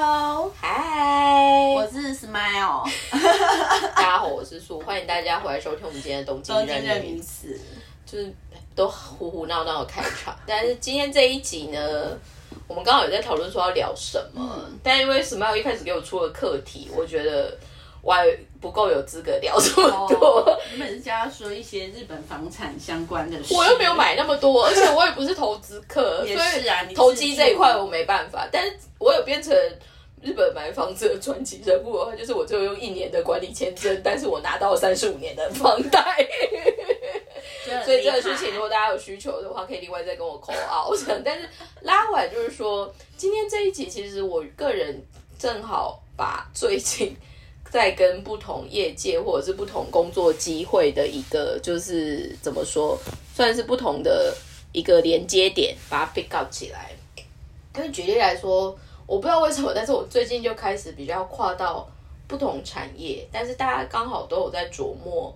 Hello，嗨，我是 Smile，大家好，我是苏，欢迎大家回来收听我们今天的东京东京的女任女，子。就是都胡胡闹闹的开场。但是今天这一集呢，我们刚好有在讨论说要聊什么，但因为 Smile 一开始给我出了课题，我觉得我还不够有资格聊这么多。原本是叫他说一些日本房产相关的事，我又没有买那么多，而且我也不是投资客，也所以是啊投机这一块我没办法。但是我有变成日本买房子的传奇人物的话，就是我只有用一年的管理签证，但是我拿到三十五年的房贷。所以这个事情，如果大家有需求的话，可以另外再跟我 call out。但是拉回来就是说，今天这一集其实我个人正好把最近在跟不同业界或者是不同工作机会的一个，就是怎么说，算是不同的一个连接点，把它 pick up 起来。因为举例来说，我不知道为什么，但是我最近就开始比较跨到不同产业，但是大家刚好都有在琢磨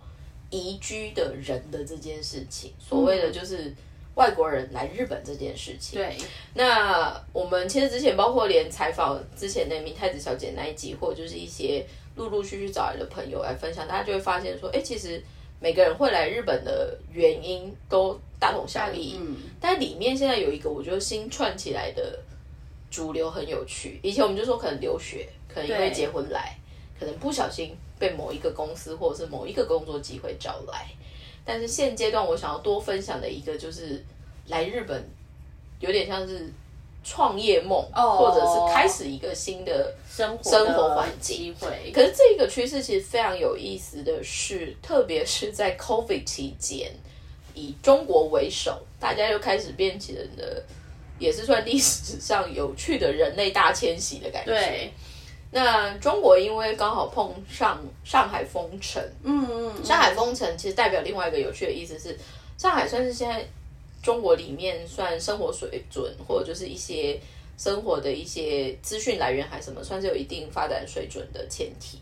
移居的人的这件事情，所谓的就是外国人来日本这件事情。对，那我们其实之前包括连采访之前那名太子小姐那一集，或者就是一些陆陆续续找来的朋友来分享，大家就会发现说，哎、其实每个人会来日本的原因都大同小异。嗯，但里面现在有一个我觉得新串起来的主流很有趣。以前我们就说可能留学，可能因为结婚来，可能不小心被某一个公司或者是某一个工作机会找来。但是现阶段我想要多分享的一个就是来日本，有点像是创业梦，哦。或者是开始一个新的生活生活环境。机会，可是这个趋势其实非常有意思的是，特别是在 COVID 期间，以中国为首，大家又开始变成了，也是算历史上有趣的人类大迁徙的感觉。对，那中国因为刚好碰上上海封城，嗯嗯，嗯。上海封城其实代表另外一个有趣的意思是，上海算是现在中国里面算生活水准，或者就是一些生活的一些资讯来源还是什么，算是有一定发展水准的前提。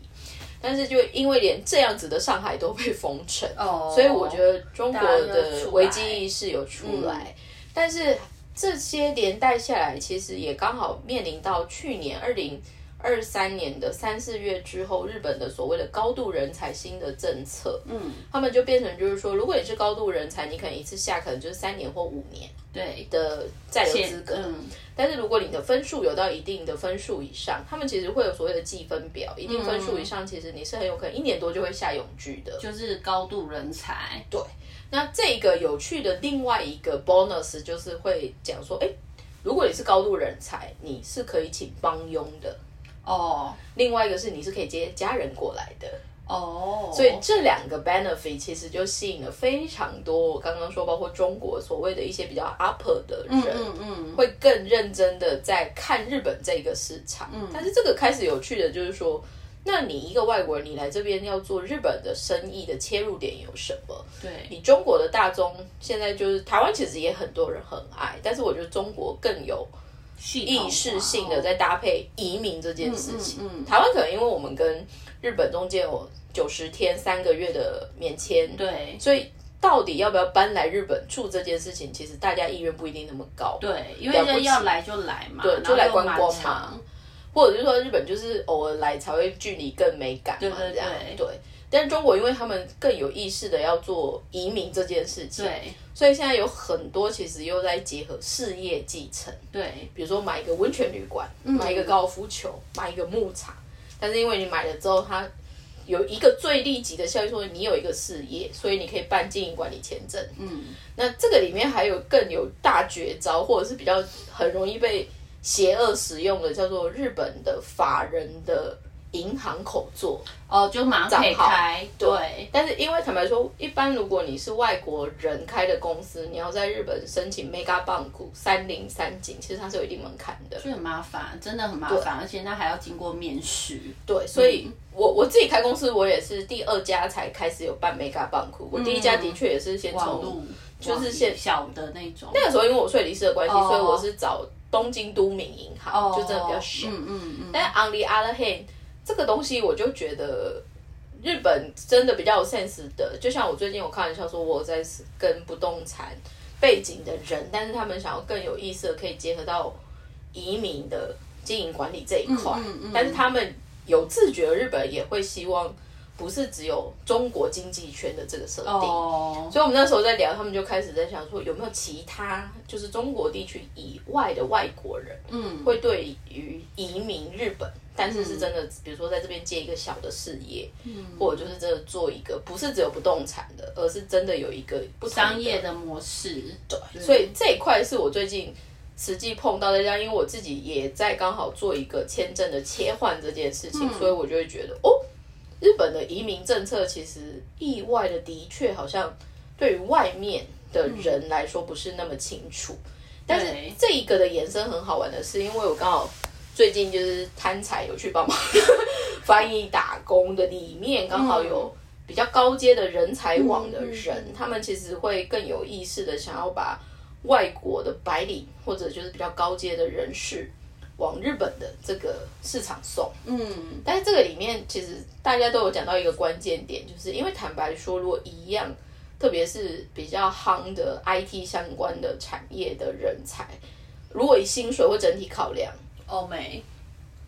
但是就因为连这样子的上海都被封城，哦，所以我觉得中国的危机意识有出来，但是这些连带下来，其实也刚好面临到去年二零二三年的三四月之后，日本的所谓的高度人才新的政策，嗯，他们就变成就是说，如果你是高度人才，你可能一次下可能就是三年或五年对。的在留资格，嗯，但是如果你的分数有到一定的分数以上，他们其实会有所谓的计分表，一定分数以上，其实你是很有可能一年多就会下永居的。就是高度人才，对，那这个有趣的另外一个 bonus 就是会讲说，哎，如果你是高度人才，你是可以请帮佣的；哦另外一个是你是可以接家人过来的。哦，所以这两个 benefit 其实就吸引了非常多，我刚刚说包括中国所谓的一些比较 upper 的人，嗯嗯，会更认真的在看日本这个市场。嗯但是这个开始有趣的就是说，那你一个外国人，你来这边要做日本的生意的切入点有什么？对，你中国的大宗现在就是台湾，其实也很多人很爱，但是我觉得中国更有意识性的在搭配移民这件事情。台湾可能因为我们跟日本中间有九十天三个月的免签，对。所以到底要不要搬来日本住这件事情，其实大家意愿不一定那么高。对，因为要来就来嘛，对，就来观光嘛，或者是说日本就是偶尔来才会距离更美感嘛，对对这样。对对。但是中国因为他们更有意识的要做移民这件事情，对所以现在有很多其实又在结合事业继承，对比如说买一个温泉旅馆，嗯买一个高尔夫球，买一个牧场。但是因为你买了之后，它有一个最立即的效益，说你有一个事业，所以你可以办经营管理签证。嗯，那这个里面还有更有大绝招，或者是比较很容易被邪恶使用的，叫做日本的法人的银行口座。哦，就马上可以开，对但是因为坦白说，一般如果你是外国人开的公司，你要在日本申请 Mega Bank 三零三井，其实它是有一定门槛的。就很麻烦，真的很麻烦，而且那还要经过面试，对，所以我我自己开公司，我也是第二家才开始有办 Mega Bank。我第一家的确也是先从就是现小的那种，那个时候，因为我税理师的关系，哦所以我是找东京都民银行，哦就真的比较小。嗯嗯嗯，但 on the other hand，这个东西我就觉得日本真的比较有 sense 的，就像我最近有开玩笑说，我在跟不动产背景的人，但是他们想要更有意思的，可以结合到移民的经营管理这一块，但是他们有自觉，日本也会希望不是只有中国经济圈的这个设定，所以我们那时候在聊，他们就开始在想说有没有其他就是中国地区以外的外国人，嗯，会对于移民日本，但是是真的，比如说在这边接一个小的事业，嗯，或者就是真的做一个不是只有不动产的，而是真的有一个不商业的模式，对，所以这一块是我最近。实际碰到的，这样，因为我自己也在刚好做一个签证的切换这件事情，所以我就会觉得，哦，日本的移民政策其实意外的的确好像对于外面的人来说不是那么清楚。但是这一个的延伸很好玩的是，因为我刚好最近就是贪财有去帮忙翻译打工的，里面刚好有比较高阶的人才网的人，他们其实会更有意识的想要把。外国的白领或者就是比较高阶的人士往日本的这个市场送，嗯，但是这个里面其实大家都有讲到一个关键点，就是因为坦白说，如果一样，特别是比较夯的 IT 相关的产业的人才，如果以薪水或整体考量，欧美、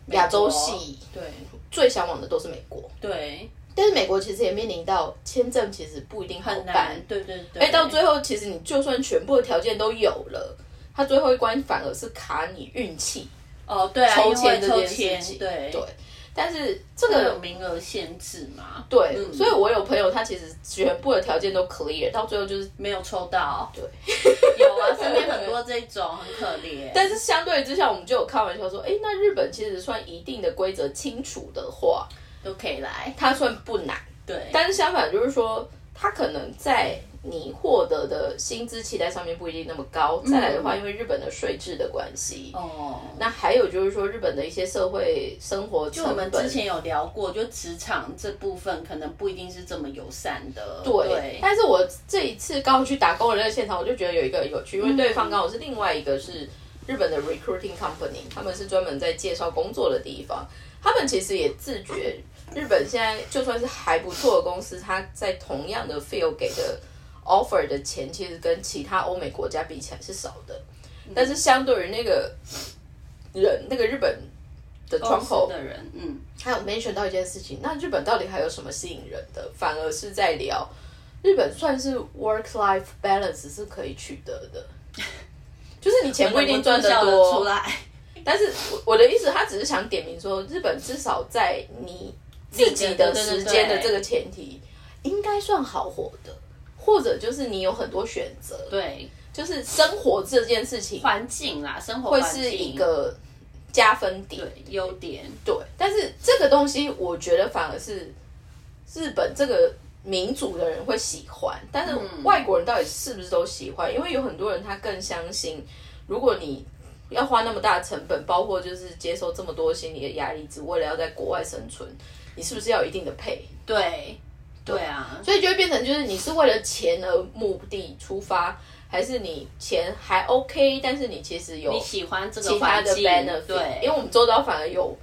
亚洲系，对，最向往的都是美国，对。但是美国其实也面临到签证，其实不一定很难。对对对。哎，到最后其实你就算全部的条件都有了，他最后一关反而是卡你运气。哦，对啊，抽签这件事情。对对。但是这个有名额限制嘛？对。所以我有朋友，他其实全部的条件都 clear，到最后就是没有抽到。对。身边很多这种很可怜。但是相对之下，我们就有开玩笑说，哎，那日本其实算一定的规则清楚的话。都可以来，它算不难，对。但是相反就是说，它可能在你获得的薪资期待上面不一定那么高。再来的话，因为日本的税制的关系，哦。那还有就是说，日本的一些社会生活，就我们之前有聊过，就职场这部分可能不一定是这么友善的。对。但是我这一次刚好去打工的那个现场，我就觉得有一个有趣，因为对方刚好是另外一个是日本的 recruiting company，他们是专门在介绍工作的地方，他们其实也自觉。日本现在就算是还不错的公司，它在同样的 feel 给的 offer 的钱，其实跟其他欧美国家比起来是少的。但是相对于那个人，那个日本的窗口的人，嗯，还有 mention 到一件事情，那日本到底还有什么吸引人的？反而是在聊日本算是 work life balance 是可以取得的，就是你钱不一定赚得多出来，但是我我的意思，他只是想点名说，日本至少在你。自己的时间的这个前提，应该算好活的，或者就是你有很多选择，对，就是生活这件事情，环境啦，生活会是一个加分点，优点，对。但是这个东西，我觉得反而是日本这个民族的人会喜欢，但是外国人到底是不是都喜欢？因为有很多人他更相信，如果你要花那么大的成本，包括就是接受这么多心理的压力，只为了要在国外生存。你是不是要有一定的配？对，对啊，所以就会变成就是你是为了钱而目的出发，还是你钱还 OK，但是你其实有你喜欢这个其他的 benefit？对，因为我们周遭反而有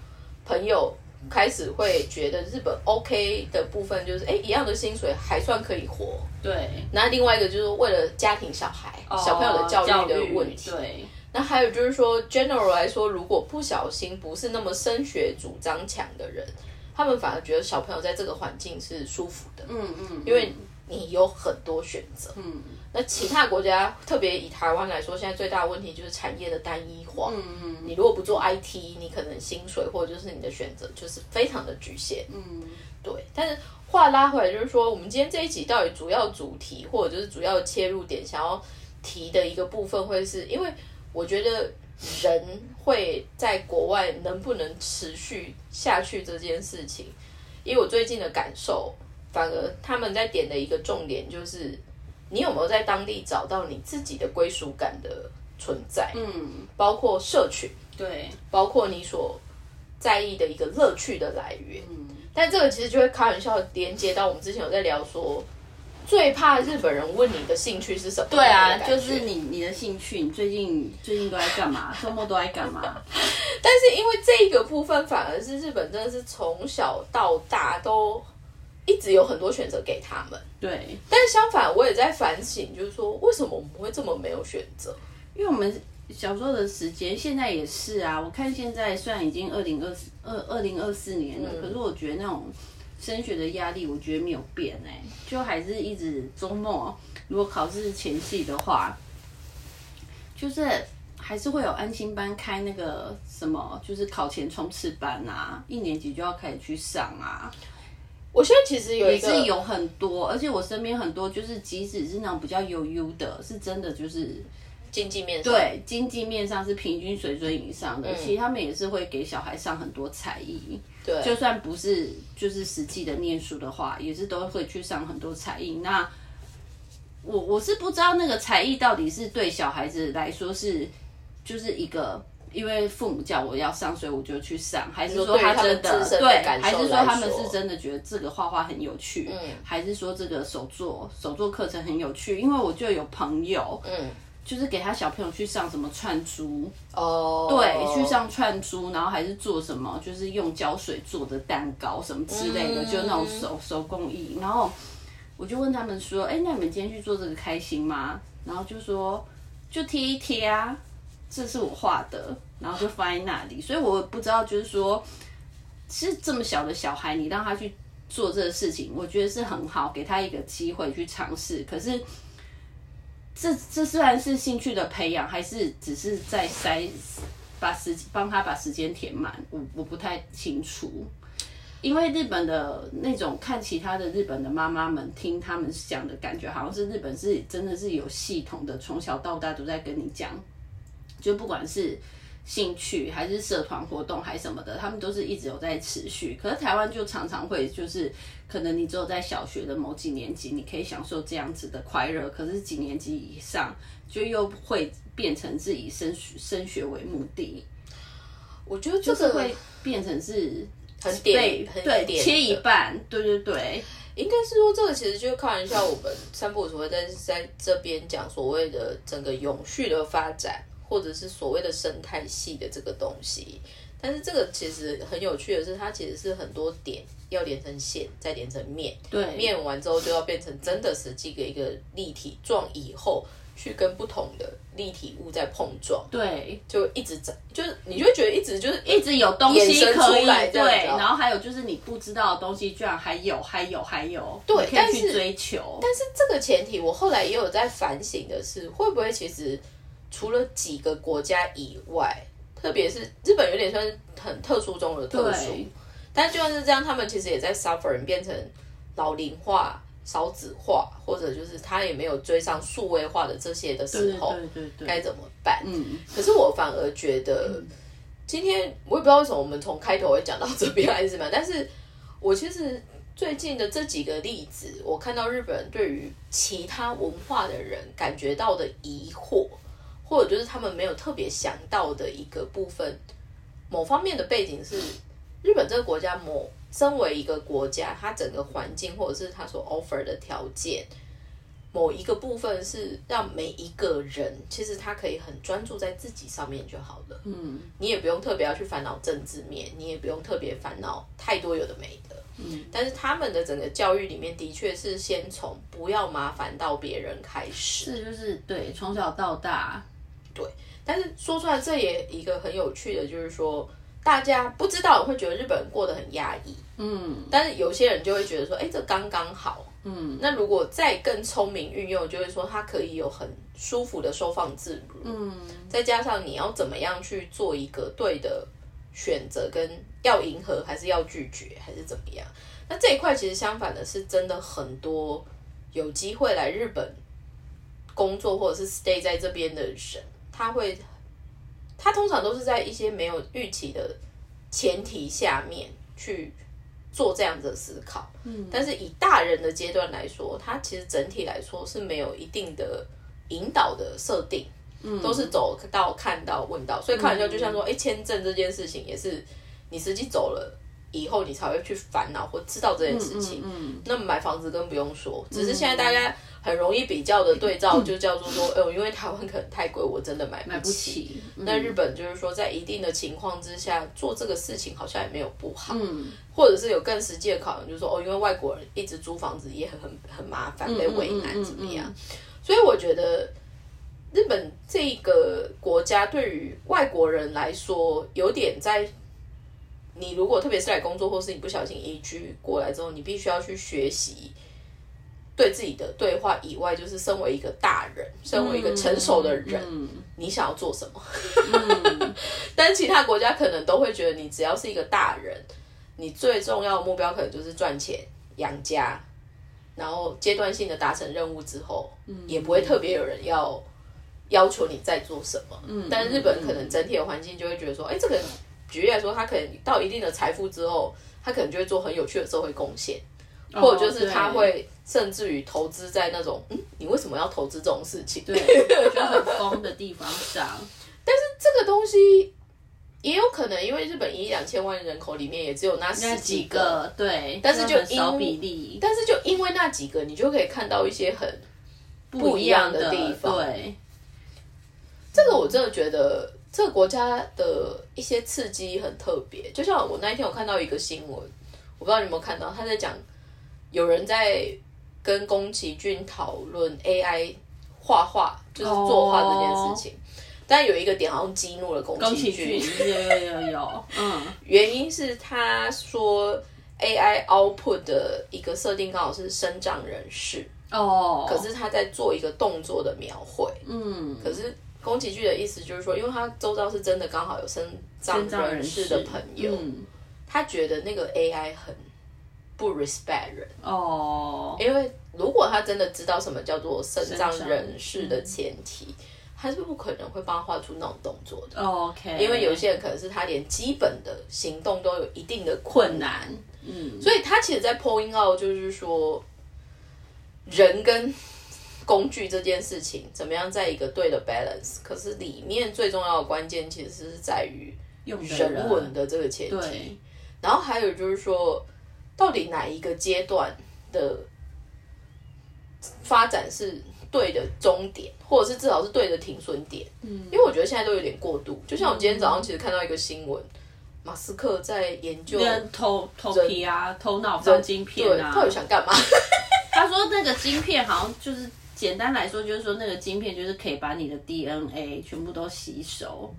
朋友开始会觉得日本 OK 的部分就是，哎，一样的薪水还算可以活。对，那另外一个就是为了家庭小孩小朋友的教育的问题。对，那还有就是说，general 来说，如果不小心不是那么升学主张强的人。他们反而觉得小朋友在这个环境是舒服的，嗯嗯，因为你有很多选择，嗯。那其他国家，特别以台湾来说，现在最大的问题就是产业的单一化，嗯嗯。你如果不做 IT，你可能薪水或者就是你的选择就是非常的局限，嗯，对。但是话拉回来，就是说，我们今天这一集到底主要主题或者就是主要切入点，想要提的一个部分，会是因为我觉得。人会在国外能不能持续下去这件事情，因为我最近的感受，反而他们在点的一个重点就是，你有没有在当地找到你自己的归属感的存在？嗯，包括社群，对，包括你所在意的一个乐趣的来源。嗯，但这个其实就会开玩笑连接到我们之前有在聊说。最怕日本人问你的兴趣是什么？对啊，就是你你的兴趣，你最近最近都在干嘛？周末都在干嘛？但是因为这个部分，反而是日本真的是从小到大都一直有很多选择给他们。对，但是相反，我也在反省，就是说为什么我们会这么没有选择？因为我们小时候的时间，现在也是啊。我看现在虽然已经二零二四二二零二四年了，可是我觉得那种升学的压力，我觉得没有变哎，就还是一直周末如果考试前夕的话，就是还是会有安心班开那个什么，就是考前冲刺班啊，一年级就要开始去上啊。我现在其实有一也是有很多，而且我身边很多就是即使是那种比较有优的，是真的就是经济面上，对经济面上是平均水准以上的，其实他们也是会给小孩上很多才艺。对，就算不是就是实际的念书的话，也是都会去上很多才艺。那我我是不知道那个才艺到底是对小孩子来说是就是一个。因为父母叫我要上，所以我就去上。还是说他真的对？还是说他们是真的觉得这个画画很有趣？嗯，还是说这个手作手作课程很有趣？因为我就有朋友，嗯，就是给他小朋友去上什么串珠哦，对，去上串珠，然后还是做什么，就是用胶水做的蛋糕什么之类的，就那种手手工艺。然后我就问他们说：“哎，那你们今天去做这个开心吗？”然后就说：“就贴一贴啊。”这是我画的，然后就放在那里，所以我不知道，就是说，其实这么小的小孩，你让他去做这个事情，我觉得是很好，给他一个机会去尝试。可是，这这虽然是兴趣的培养，还是只是在塞把时帮他把时间填满，我我不太清楚。因为日本的那种看其他的日本的妈妈们听他们讲的感觉，好像是日本是真的是有系统的，从小到大都在跟你讲。就不管是兴趣还是社团活动还是什么的，他们都是一直有在持续。可是台湾就常常会就是，可能你只有在小学的某几年级，你可以享受这样子的快乐。可是几年级以上，就又会变成是以升升学为目的。我觉得这个会变成是很点，对切一半，对对对。应该是说这个其实就开玩笑，我们三部所会在在这边讲所谓的整个永续的发展。或者是所谓的生态系的这个东西，但是这个其实很有趣的是，它其实是很多点要连成线，再连成面，对，面完之后就要变成真的实际的一个立体状，以后去跟不同的立体物在碰撞，对，就一直在，就是你就会觉得一直就是一直有东西可以，对，然后还有就是你不知道的东西居然还有，还有，还有，对，可以去追求。但是这个前提，我后来也有在反省的是，会不会其实。除了几个国家以外，特别是日本，有点算是很特殊中的特殊。但就算是这样，他们其实也在 suffering 变成老龄化、少子化，或者就是他也没有追上数位化的这些的时候，该怎么办？嗯。可是我反而觉得，今天我也不知道为什么我们从开头会讲到这边还是什么，但是我其实最近的这几个例子，我看到日本人对于其他文化的人感觉到的疑惑。或者就是他们没有特别想到的一个部分，某方面的背景是日本这个国家，某身为一个国家，它整个环境或者是它所 offer 的条件，某一个部分是让每一个人其实他可以很专注在自己上面就好了。嗯，你也不用特别要去烦恼政治面，你也不用特别烦恼太多有的没的。嗯，但是他们的整个教育里面的确是先从不要麻烦到别人开始，是就是对从小到大。对，但是说出来这也一个很有趣的，就是说大家不知道会觉得日本人过得很压抑，嗯，但是有些人就会觉得说，哎，这刚刚好，嗯，那如果再更聪明运用，就会说它可以有很舒服的收放自如，嗯，再加上你要怎么样去做一个对的选择，跟要迎合还是要拒绝还是怎么样？那这一块其实相反的是，真的很多有机会来日本工作或者是 stay 在这边的人。他会，他通常都是在一些没有预期的前提下面去做这样子的思考。嗯，但是以大人的阶段来说，他其实整体来说是没有一定的引导的设定，嗯，都是走到看到问到，所以开玩笑就像说，哎，签证这件事情也是你实际走了以后，你才会去烦恼或知道这件事情。嗯，那买房子更不用说，只是现在大家。很容易比较的对照就叫做说，哦，因为台湾可能太贵，我真的买不起。那日本就是说，在一定的情况之下做这个事情好像也没有不好，嗯，或者是有更实际的考量，就是说，哦，因为外国人一直租房子也很很很麻烦，被为难怎么样？所以我觉得日本这个国家对于外国人来说，有点在你如果特别是来工作，或是你不小心移居过来之后，你必须要去学习对自己的对话以外，就是身为一个大人，身为一个成熟的人，你想要做什么？但其他国家可能都会觉得，你只要是一个大人，你最重要的目标可能就是赚钱养家，然后阶段性的达成任务之后，也不会特别有人要要求你在做什么。嗯，但日本可能整体的环境就会觉得说，哎，这个。举例来说，他可能到一定的财富之后，他可能就会做很有趣的社会贡献，或者就是他会甚至于投资在那种，嗯，你为什么要投资这种事情？对，就很疯的地方上。但是这个东西也有可能，因为日本一两千万人口里面也只有那十几个，对，但是就因比例，但是就因为那几个，你就可以看到一些很不一样的地方。对，这个我真的觉得。这个国家的一些刺激很特别，就像我那一天我看到一个新闻，我不知道你有没有看到，他在讲有人在跟宫崎骏讨论 AI 画画，就是作画这件事情，但有一个点好像激怒了宫崎骏，有有有有，嗯，原因是他说 AI output 的一个设定刚好是生长人士哦，可是他在做一个动作的描绘，嗯，可是。宫崎骏的意思就是说，因为他周遭是真的刚好有生障人士的朋友，他觉得那个 AI 很不 respect 人。哦。因为如果他真的知道什么叫做生障人士的前提，他是不可能会帮他画出那种动作的。OK，因为有些人可能是他连基本的行动都有一定的困难，嗯，所以他其实，在 point out 就是说，人跟工具这件事情怎么样在一个对的 balance？可是里面最重要的关键其实是在于人文的这个前提。然后还有就是说，到底哪一个阶段的发展是对的终点，或者是至少是对的停损点？嗯，因为我觉得现在都有点过度。就像我今天早上其实看到一个新闻，马斯克在研究头头皮啊、头脑放晶片啊，到底想干嘛？他说那个晶片好像就是。简单来说，就是说那个晶片就是可以把你的 DNA 全部都吸收。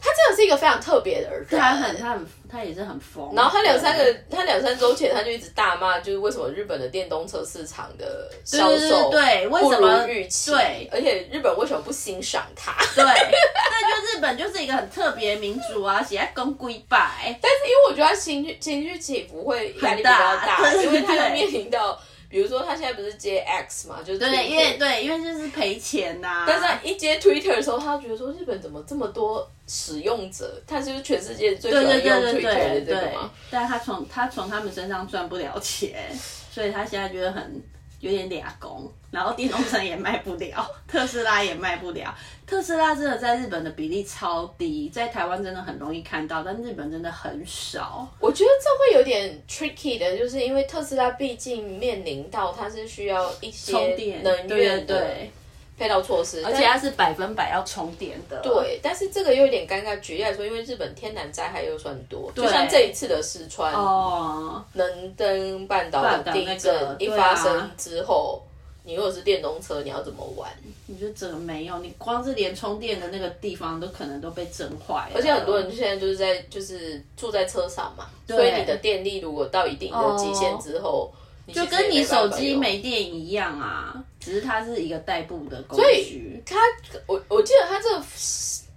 他真的是一个非常特别的人，他很他很他也是很疯。然后他两三个，他两三周前他就一直大骂，就是为什么日本的电动车市场的销售对为什么预期？对，而且日本为什么不欣赏他？对，那就日本就是一个很特别民族啊，喜爱跟龟拜。但是因为我觉得他情绪情绪起伏会压力比较大，因为他要面临到。比如说，他现在不是接 X 嘛，就是对，因为对，因为就是赔钱呐。但是一接 Twitter 的时候，他觉得说日本怎么这么多使用者？他就是全世界最喜欢用 Twitter 的这个嘛。但他从他从他们身上赚不了钱，所以他现在觉得很。有点俩工，然后电动车也卖不了，特斯拉也卖不了。特斯拉真的在日本的比例超低，在台湾真的很容易看到，但日本真的很少。我觉得这会有点 tricky 的，就是因为特斯拉毕竟面临到它是需要一些能源的。配套措施，而且它是百分百要充电的。对，但是这个又有点尴尬。举例来说，因为日本天然灾害又算多，就像这一次的四川哦能登半岛的地震一发生之后，你如果是电动车，你要怎么玩？你就整个没有，你光是连充电的那个地方都可能都被震坏。而且很多人现在就是在就是住在车上嘛，所以你的电力如果到一定的极限之后。就跟你手机没电一样啊，只是它是一个代步的工具。他，我我记得他这个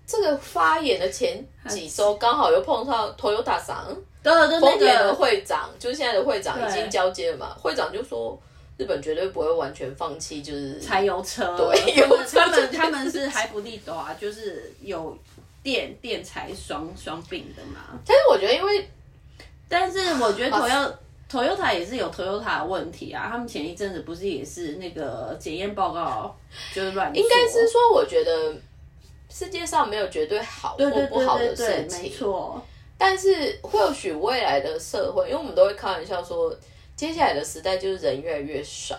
这个发言的前几周，刚好又碰上 Toyota 上，丰田的会长，就是现在的会长已经交接了嘛。会长就说，日本绝对不会完全放弃，就是柴油车。对，他们他们是还不利多啊，就是有电电柴双双并的嘛。但是我觉得，因为，但是我觉得 Toyota。Toyota 也是有 Toyota 的问题啊，他们前一阵子不是也是那个检验报告 就是乱应该是说，我觉得世界上没有绝对好或不好的事情，没错。但是或许未来的社会，因为我们都会开玩笑说，接下来的时代就是人越来越少，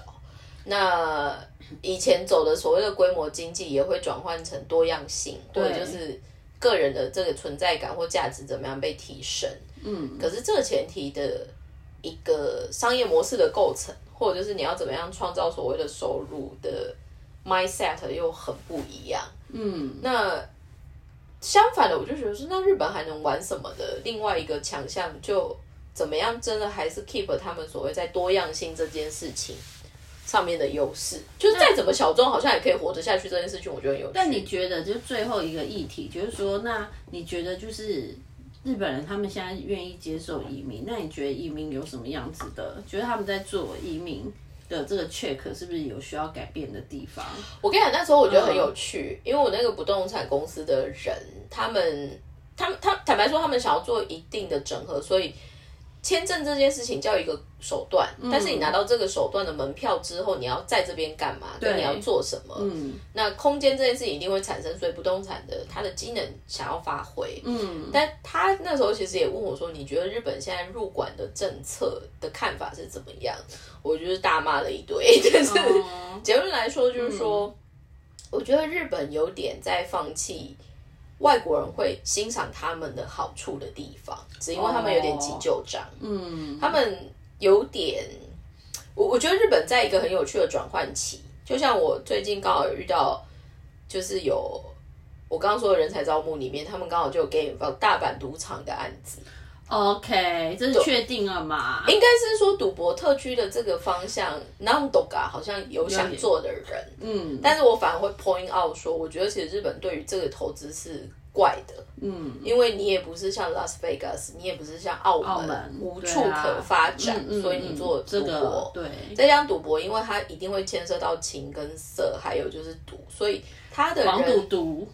那以前走的所谓的规模经济也会转换成多样性，或者就是个人的这个存在感或价值怎么样被提升。嗯，可是这个前提的。一个商业模式的构成，或者就是你要怎么样创造所谓的收入的 mindset 又很不一样。嗯，那相反的，我就觉得说，那日本还能玩什么的？另外一个强项就怎么样？真的还是 keep 他们所谓在多样性这件事情上面的优势，就是再怎么小众，好像也可以活得下去。这件事情我觉得有趣。但你觉得，就最后一个议题，就是说，那你觉得就是日本人他们现在愿意接受移民，那你觉得移民有什么样子的？觉得他们在做移民的这个 check 是不是有需要改变的地方？我跟你讲，那时候我觉得很有趣，因为我那个不动产公司的人，他们，他们，他坦白说，他们想要做一定的整合，所以签证这件事情叫一个手段，但是你拿到这个手段的门票之后，你要在这边干嘛？对，你要做什么？嗯，那空间这件事情一定会产生，所以不动产的它的机能想要发挥，嗯，但他那时候其实也问我说：“你觉得日本现在入馆的政策的看法是怎么样？”我就是大骂了一堆，但是哦。结论来说就是说，我觉得日本有点在放弃外国人会欣赏他们的好处的地方，只因为他们有点急救章，嗯，他们有点，我我觉得日本在一个很有趣的转换期，就像我最近刚好有遇到，就是有我刚刚说的人才招募里面，他们刚好就有给到大阪赌场的案子，OK，这是确定了嘛？应该是说赌博特区的这个方向 n a m d o g a 好像有想做的人，嗯。但是我反而会 point out 说，我觉得其实日本对于这个投资是怪的，嗯，因为你也不是像 Las Vegas，你也不是像澳门，澳门无处可发展，嗯嗯所以你做这赌博。个对，再加上赌博，因为它一定会牵涉到情跟色，还有就是赌，所以他的黄赌人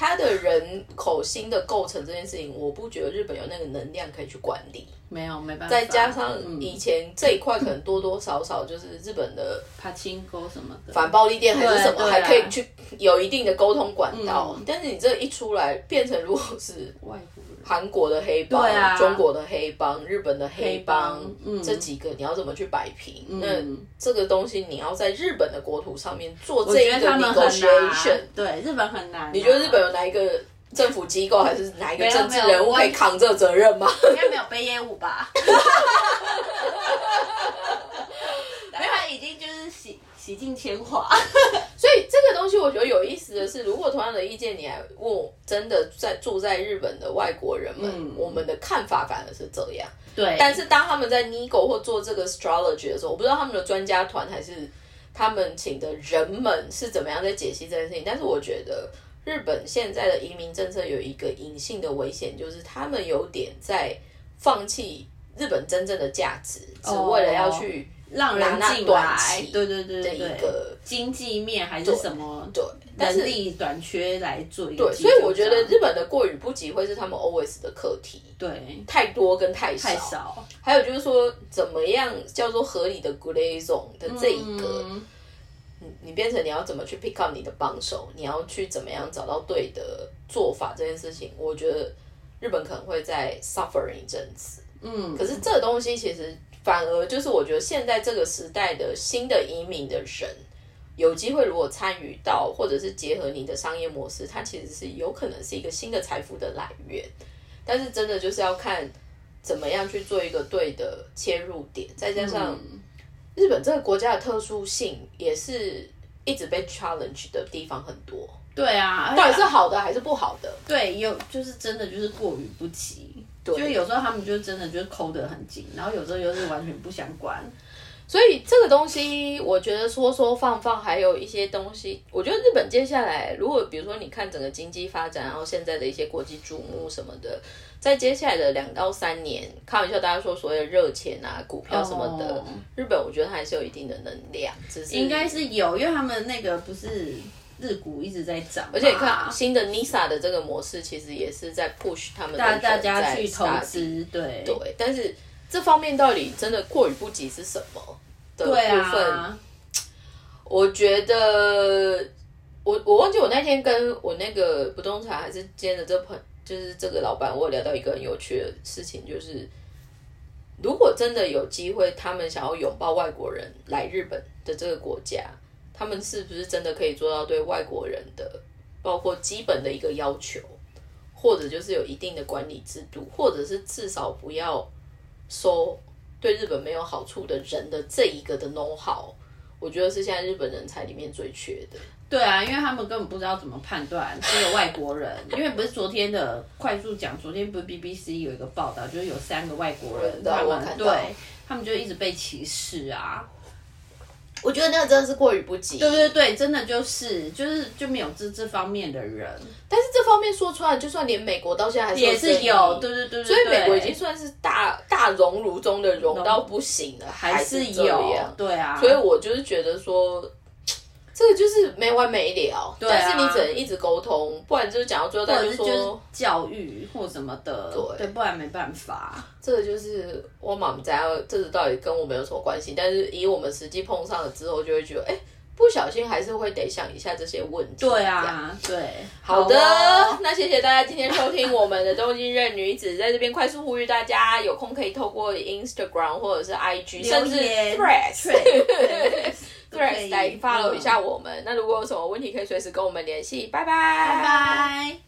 毒，他的人口心的构成这件事情，我不觉得日本有那个能量可以去管理。没有没办法，再加上嗯以前这一块可能多多少少就是日本的帕青沟什么的，反暴力店还是什么，还可以去有一定的沟通管道。嗯。但是你这一出来，变成如果是外国人，韩国的黑帮、啊中国的黑帮、日本的黑帮，黑帮嗯这几个你要怎么去摆平？嗯那这个东西你要在日本的国土上面做这一个 negotiation，对，日本很难啊。你觉得日本有哪一个政府机构还是哪一个政治人物可以扛这责任吗？应该没有北野武吧？没有，他已经就是洗洗尽铅华。所以这个东西我觉得有意思的是，如果同样的意见你还问我，真的在住在日本的外国人们，嗯我们的看法反而是这样。对，但是当他们在 Nigo 或做这个 astrology 的时候，我不知道他们的专家团还是他们请的人们是怎么样在解析这件事情。但是我觉得日本现在的移民政策有一个隐性的危险，就是他们有点在放弃日本真正的价值，只为了要去让人进来，期对对对对对个，经济面还是什么对。但是人力短缺来做一个对，所以我觉得日本的过与不及会是他们 always 的课题，对太多跟太少。太少还有就是说，怎么样叫做合理的 gray zone 的这一个，嗯你你变成你要怎么去 pick up 你的帮手，你要去怎么样找到对的做法这件事情，我觉得日本可能会在 suffering 一阵子。嗯，可是这东西其实反而就是我觉得现在这个时代的新的移民的人。有机会，如果参与到，或者是结合你的商业模式，它其实是有可能是一个新的财富的来源。但是真的就是要看怎么样去做一个对的切入点，再加上嗯日本这个国家的特殊性，也是一直被 challenge 的地方很多。对啊，到底是好的还是不好的？对有就是真的就是过于不及，对就是有时候他们就真的就是抠得很紧，然后有时候又是完全不想管。所以这个东西，我觉得说说放放，还有一些东西，我觉得日本接下来，如果比如说你看整个经济发展，然后现在的一些国际瞩目什么的，在接下来的两到三年，开玩笑，大家说所谓的热钱啊、股票什么的，哦日本我觉得它还是有一定的能量，只是应该是有，因为他们那个不是日股一直在涨，而且你看新的 NISA 的这个模式，其实也是在 push 他们大大家去投资，对对，但是这方面到底真的过于不及是什么的部分？啊，我觉得，我我忘记我那天跟我那个不动产还是兼的这朋，就是这个老板，我有聊到一个很有趣的事情，就是如果真的有机会，他们想要拥抱外国人来日本的这个国家，他们是不是真的可以做到对外国人的，包括基本的一个要求，或者就是有一定的管理制度，或者是至少不要收对日本没有好处的人的这一个的 know how，我觉得是现在日本人才里面最缺的。对啊，因为他们根本不知道怎么判断这个外国人，因为不是昨天的快速讲，昨天不是 BBC 有一个报道，就是有三个外国人，他们对他们就一直被歧视啊。我觉得那个真的是过于不及。对对对，真的就是就是就没有这这方面的人。但是这方面说出来，就算连美国到现在还是也是有，对对对。所以美国已经算是大大熔炉中的熔到不行了，还是有，对啊。所以我就是觉得说。这个就是没完没了，但是你只能一直沟通，不然就是讲到最后，他就说教育或什么的，对，不然没办法。这个就是我妈妈在，这是到底跟我们有什么关系？但是以我们实际碰上了之后，就会觉得，哎，不小心还是会得想一下这些问题。对啊，对，好的，那谢谢大家今天收听我们的东京任女子，在这边快速呼吁大家，有空可以透过 Instagram 或者是 IG，甚至 Threads。对，来 follow 一下我们。那如果有什么问题，可以随时跟我们联系。拜拜，拜拜。